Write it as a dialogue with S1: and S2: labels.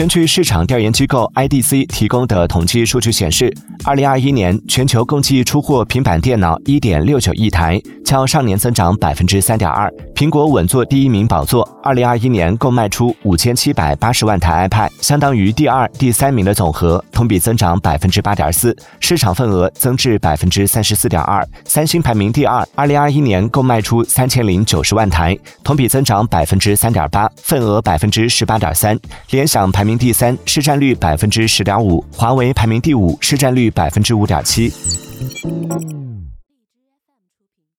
S1: 根据市场调研机构 IDC 提供的统计数据显示，二零二一年全球共计出货平板电脑一点六九亿台，较上年增长百分之三点二。苹果稳坐第一名宝座，二零二一年共卖出五千七百八十万台 iPad，相当于第二、第三名的总和，同比增长百分之八点四，市场份额增至百分之三十四点二。三星排名第二，二零二一年共卖出三千零九十万台，同比增长百分之三点八，份额百分之十八点三。联想排名名第三，市占率百分之十点五；华为排名第五，市占率百分之五点七。